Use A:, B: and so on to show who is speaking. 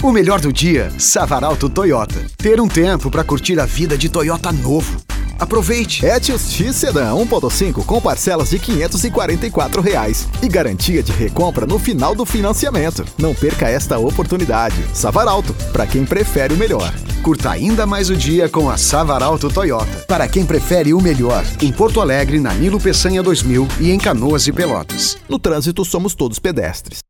A: O melhor do dia, Savaralto Toyota. Ter um tempo para curtir a vida de Toyota novo. Aproveite!
B: Etios X Sedan 1.5 com parcelas de 544 reais e garantia de recompra no final do financiamento. Não perca esta oportunidade. Savaralto, para quem prefere o melhor.
A: Curta ainda mais o dia com a Savaralto Toyota. Para quem prefere o melhor. Em Porto Alegre, na Nilo Peçanha 2000 e em Canoas e Pelotas.
B: No trânsito somos todos pedestres.